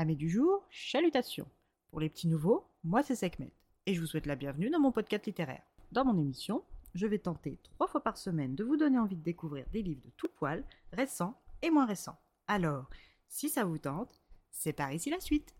Amis du jour, chalutations. Pour les petits nouveaux, moi c'est Sekhmet et je vous souhaite la bienvenue dans mon podcast littéraire. Dans mon émission, je vais tenter trois fois par semaine de vous donner envie de découvrir des livres de tout poil, récents et moins récents. Alors, si ça vous tente, c'est par ici la suite.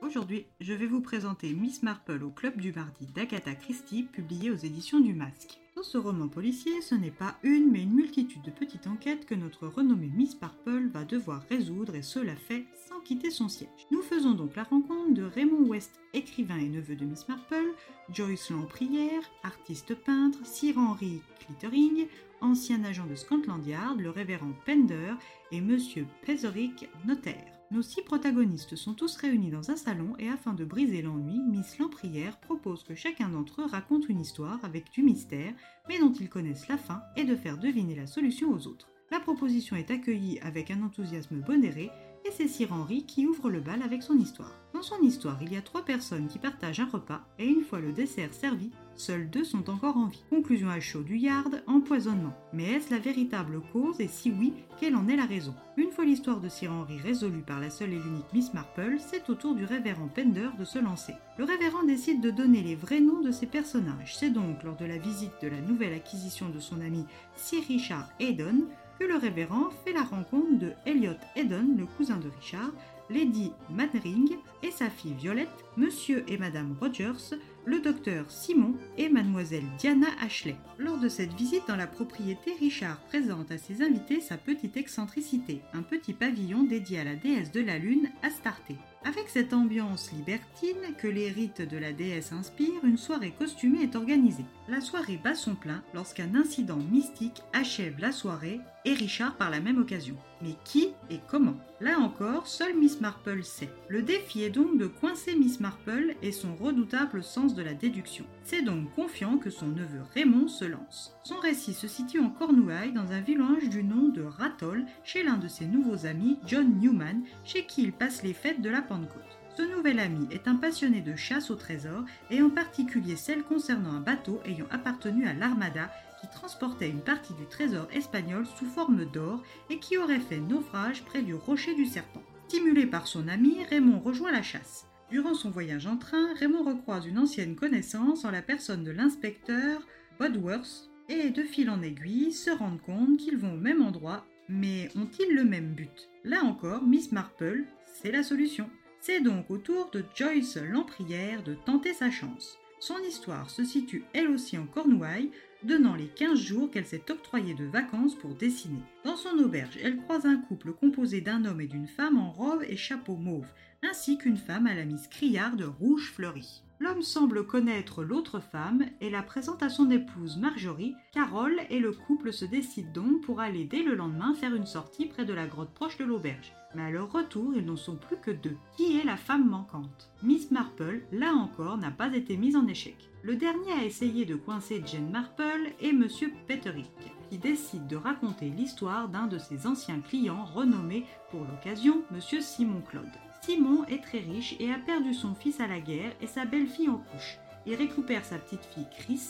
Aujourd'hui, je vais vous présenter Miss Marple au Club du Mardi d'Agatha Christie, publié aux éditions du Masque. Ce roman policier, ce n'est pas une, mais une multitude de petites enquêtes que notre renommée Miss Marple va devoir résoudre et cela fait sans quitter son siège. Nous faisons donc la rencontre de Raymond West, écrivain et neveu de Miss Marple, Joyce Lamprière, artiste peintre, Sir Henry Clittering, ancien agent de Scotland Yard, le révérend Pender et Monsieur Pezerick, notaire. Nos six protagonistes sont tous réunis dans un salon et afin de briser l'ennui, Miss Lamprière propose que chacun d'entre eux raconte une histoire avec du mystère, mais dont ils connaissent la fin et de faire deviner la solution aux autres. La proposition est accueillie avec un enthousiasme bonéré et c'est Sir Henry qui ouvre le bal avec son histoire. Dans son histoire, il y a trois personnes qui partagent un repas et une fois le dessert servi, seuls deux sont encore en vie. Conclusion à chaud du yard, empoisonnement. Mais est-ce la véritable cause et si oui, quelle en est la raison? Une fois l'histoire de Sir Henry résolue par la seule et l'unique Miss Marple, c'est au tour du révérend Pender de se lancer. Le révérend décide de donner les vrais noms de ses personnages. C'est donc lors de la visite de la nouvelle acquisition de son ami Sir Richard Haydon que le révérend fait la rencontre de Elliot Eden, le cousin de Richard, Lady Mannering et sa fille Violette, Monsieur et Madame Rogers, le docteur Simon et Mademoiselle Diana Ashley. Lors de cette visite dans la propriété, Richard présente à ses invités sa petite excentricité, un petit pavillon dédié à la déesse de la lune, Astarté. Avec cette ambiance libertine que les rites de la déesse inspirent, une soirée costumée est organisée. La soirée bat son plein lorsqu'un incident mystique achève la soirée et Richard par la même occasion. Mais qui et comment? Là encore, seule Marple sait. Le défi est donc de coincer Miss Marple et son redoutable sens de la déduction. C'est donc confiant que son neveu Raymond se lance. Son récit se situe en Cornouailles dans un village du nom de Rattle chez l'un de ses nouveaux amis, John Newman, chez qui il passe les fêtes de la Pentecôte. Ce nouvel ami est un passionné de chasse au trésor et en particulier celle concernant un bateau ayant appartenu à l'Armada qui transportait une partie du trésor espagnol sous forme d'or et qui aurait fait naufrage près du rocher du serpent. Stimulé par son ami, Raymond rejoint la chasse. Durant son voyage en train, Raymond recroise une ancienne connaissance en la personne de l'inspecteur Bodworth et de fil en aiguille se rendent compte qu'ils vont au même endroit, mais ont-ils le même but? Là encore, Miss Marple, c'est la solution. C'est donc au tour de Joyce Lamprière de tenter sa chance. Son histoire se situe elle aussi en Cornouailles, donnant les 15 jours qu'elle s'est octroyée de vacances pour dessiner. Dans son auberge, elle croise un couple composé d'un homme et d'une femme en robe et chapeau mauve, ainsi qu'une femme à la mise criarde rouge fleurie. L'homme semble connaître l'autre femme et la présente à son épouse Marjorie. Carole et le couple se décident donc pour aller dès le lendemain faire une sortie près de la grotte proche de l'auberge. Mais à leur retour, ils n'en sont plus que deux. Qui est la femme manquante? Miss Marple, là encore, n'a pas été mise en échec. Le dernier a essayé de coincer Jane Marple et Monsieur Petterick, qui décide de raconter l'histoire d'un de ses anciens clients renommé pour l'occasion Monsieur Simon Claude. Simon est très riche et a perdu son fils à la guerre et sa belle-fille en couche. Il récupère sa petite fille Chris,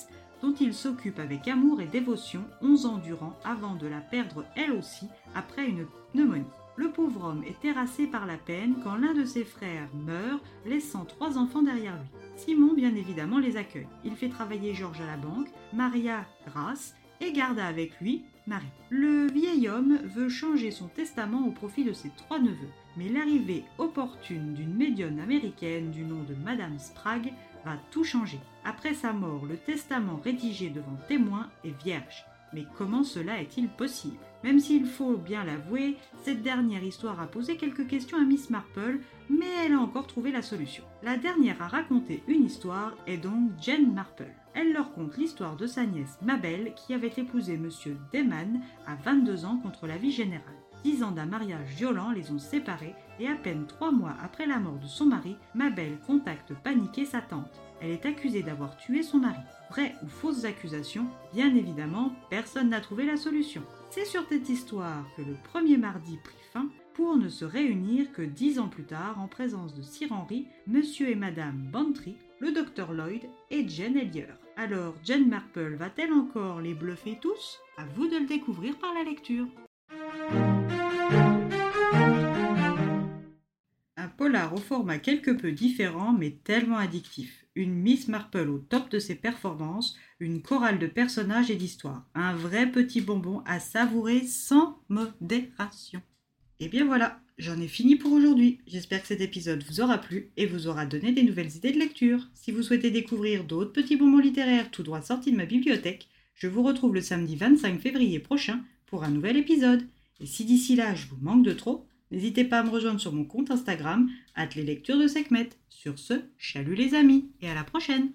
dont il s'occupe avec amour et dévotion 11 ans durant avant de la perdre elle aussi après une pneumonie. Le pauvre homme est terrassé par la peine quand l'un de ses frères meurt, laissant trois enfants derrière lui. Simon, bien évidemment, les accueille. Il fait travailler Georges à la banque, Maria grâce et garda avec lui Marie. Le vieil homme veut changer son testament au profit de ses trois neveux mais l'arrivée opportune d'une médium américaine du nom de Madame Sprague va tout changer. Après sa mort, le testament rédigé devant témoins est vierge. Mais comment cela est-il possible? Même s'il faut bien l'avouer, cette dernière histoire a posé quelques questions à Miss Marple, mais elle a encore trouvé la solution. La dernière à raconter une histoire est donc Jane Marple. Elle leur conte l'histoire de sa nièce Mabel qui avait épousé Monsieur Deman à 22 ans contre la vie générale. Dix ans d'un mariage violent les ont séparés et à peine trois mois après la mort de son mari, Mabel contacte paniquée sa tante. Elle est accusée d'avoir tué son mari. Vraies ou fausses accusations Bien évidemment, personne n'a trouvé la solution. C'est sur cette histoire que le premier mardi prit fin pour ne se réunir que dix ans plus tard en présence de Sir Henry, Monsieur et Madame Bantry, le docteur Lloyd et Jane Ellier. Alors, Jane Marple va-t-elle encore les bluffer tous? À vous de le découvrir par la lecture. Au format quelque peu différent mais tellement addictif. Une Miss Marple au top de ses performances, une chorale de personnages et d'histoires. Un vrai petit bonbon à savourer sans modération. Et bien voilà, j'en ai fini pour aujourd'hui. J'espère que cet épisode vous aura plu et vous aura donné des nouvelles idées de lecture. Si vous souhaitez découvrir d'autres petits bonbons littéraires tout droit sortis de ma bibliothèque, je vous retrouve le samedi 25 février prochain pour un nouvel épisode. Et si d'ici là je vous manque de trop, n'hésitez pas à me rejoindre sur mon compte Instagram, les lectures de Sekhmet. Sur ce, chalut les amis et à la prochaine!